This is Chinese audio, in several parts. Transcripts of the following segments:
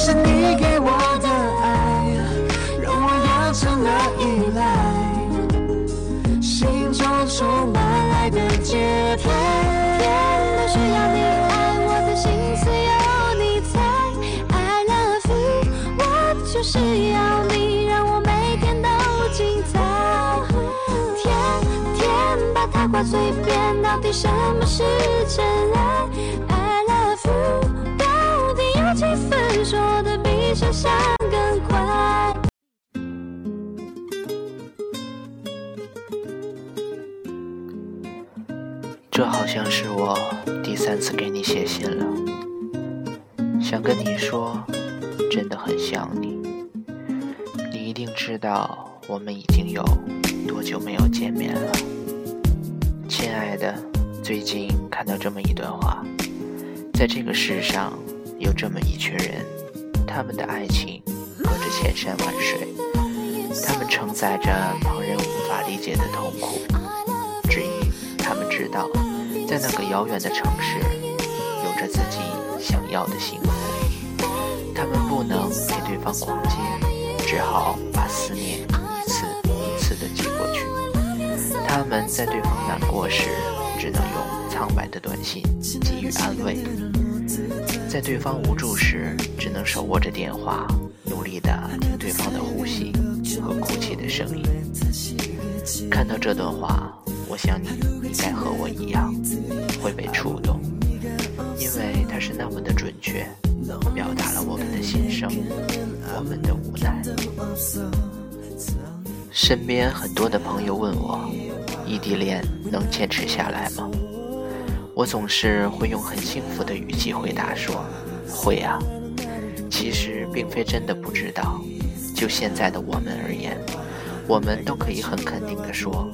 是你给我的爱，让我养成了依赖，心中充满爱的节拍。天都需要你爱，我的心思有你猜。I love you，我就是要你，让我每天都精彩。天天把它挂嘴边，到底什么是真爱比想象更快？这好像是我第三次给你写信了，想跟你说，真的很想你。你一定知道我们已经有多久没有见面了，亲爱的。最近看到这么一段话，在这个世上有这么一群人，他们的爱情隔着千山万水，他们承载着旁人无法理解的痛苦，只因他们知道。在那个遥远的城市，有着自己想要的幸福。他们不能陪对方逛街，只好把思念一次一次地寄过去。他们在对方难过时，只能用苍白的短信给予安慰；在对方无助时，只能手握着电话，努力地听对方的呼吸和哭泣的声音。看到这段话。我想你应该和我一样会被触动，因为它是那么的准确，表达了我们的心声，我们的无奈。身边很多的朋友问我，异地恋能坚持下来吗？我总是会用很幸福的语气回答说，会啊。其实并非真的不知道，就现在的我们而言，我们都可以很肯定的说。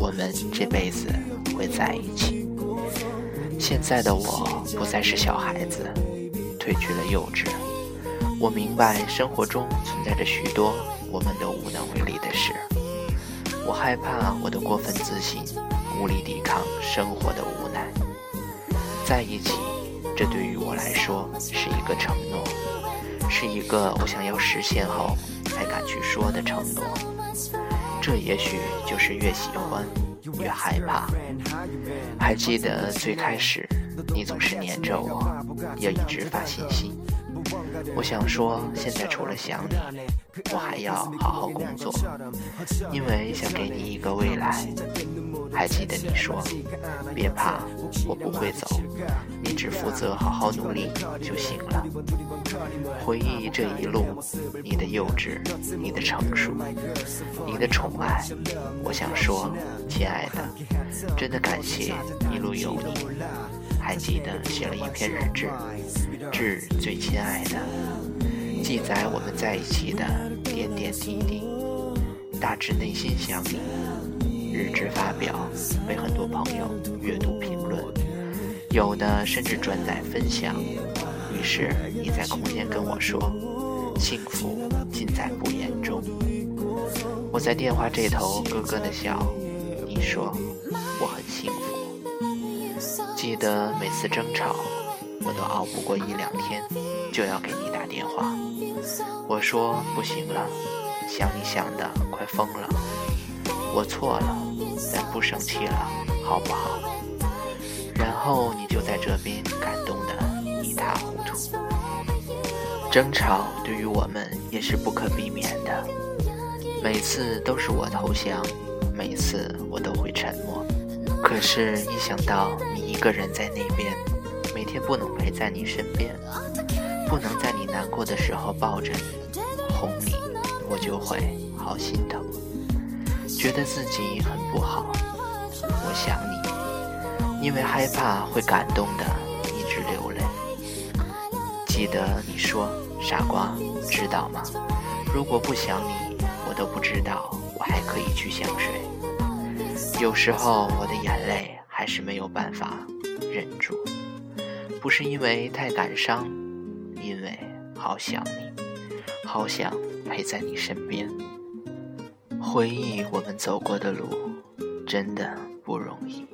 我们这辈子会在一起。现在的我不再是小孩子，褪去了幼稚。我明白生活中存在着许多我们都无能为力的事。我害怕我的过分自信，无力抵抗生活的无奈。在一起，这对于我来说是一个承诺，是一个我想要实现后才敢去说的承诺。这也许就是越喜欢越害怕。还记得最开始，你总是黏着我，要一直发信息。我想说，现在除了想你，我还要好好工作，因为想给你一个未来。还记得你说，别怕，我不会走，你只负责好好努力就行了。回忆这一路，你的幼稚，你的成熟，你的宠爱，我想说，亲爱的，真的感谢一路有你。还记得写了一篇日志，致最亲爱的，记载我们在一起的点点滴滴，大致内心想你。日志发表，被很多朋友阅读评，有的甚至转载分享。于是你在空间跟我说：“幸福尽在不言中。”我在电话这头咯咯的笑。你说我很幸福。记得每次争吵，我都熬不过一两天，就要给你打电话。我说不行了，想你想的快疯了。我错了，但不生气了，好不好？然后你就在这边感动的一塌糊涂。争吵对于我们也是不可避免的，每次都是我投降，每次我都会沉默。可是，一想到你一个人在那边，每天不能陪在你身边，不能在你难过的时候抱着你、哄你，我就会好心疼。觉得自己很不好，我想你，因为害怕会感动的一直流泪。记得你说，傻瓜，知道吗？如果不想你，我都不知道我还可以去想谁。有时候我的眼泪还是没有办法忍住，不是因为太感伤，因为好想你，好想陪在你身边。回忆我们走过的路，真的不容易，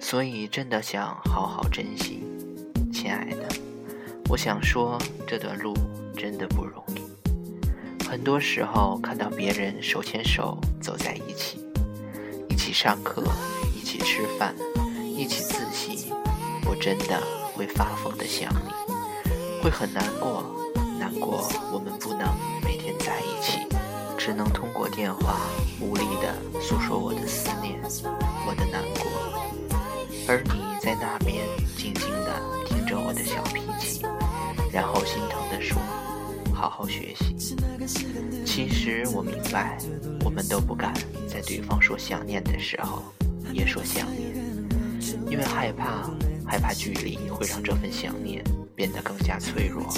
所以真的想好好珍惜，亲爱的。我想说，这段路真的不容易。很多时候看到别人手牵手走在一起，一起上课，一起吃饭，一起自习，我真的会发疯的想你，会很难过，难过我们不能每天在一起，只能通过电话无力的诉说我的思念，我的难过，而你在那边静静的听着我的小脾气，然后心疼的说。好好学习。其实我明白，我们都不敢在对方说想念的时候也说想念，因为害怕，害怕距离会让这份想念变得更加脆弱、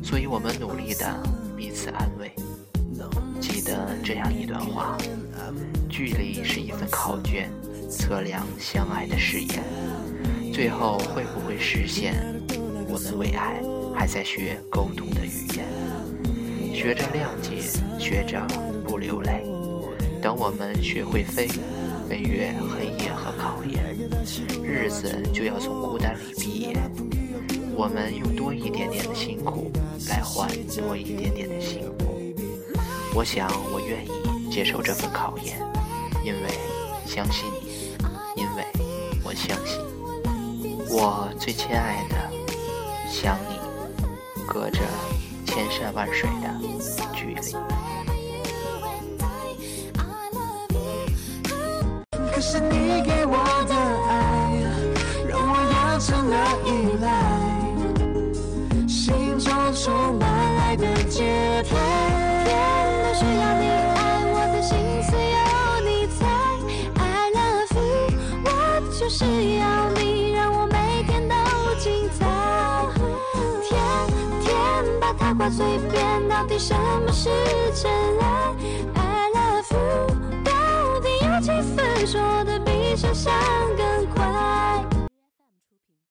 所以我们努力的彼此安慰。记得这样一段话：距离是一份考卷，测量相爱的誓言，最后会不会实现？我们为爱。还在学沟通的语言，学着谅解，学着不流泪。等我们学会飞，飞越黑夜和考验，日子就要从孤单里毕业。我们用多一点点的辛苦来换多一点点的幸福。我想，我愿意接受这份考验，因为相信你，因为我相信我最亲爱的，想你。隔着千山万水的距离。可是你给我的爱，让我养成了依赖，心中充满话嘴边，到底什么是真爱？I love you，到底有几分说的比想象更快？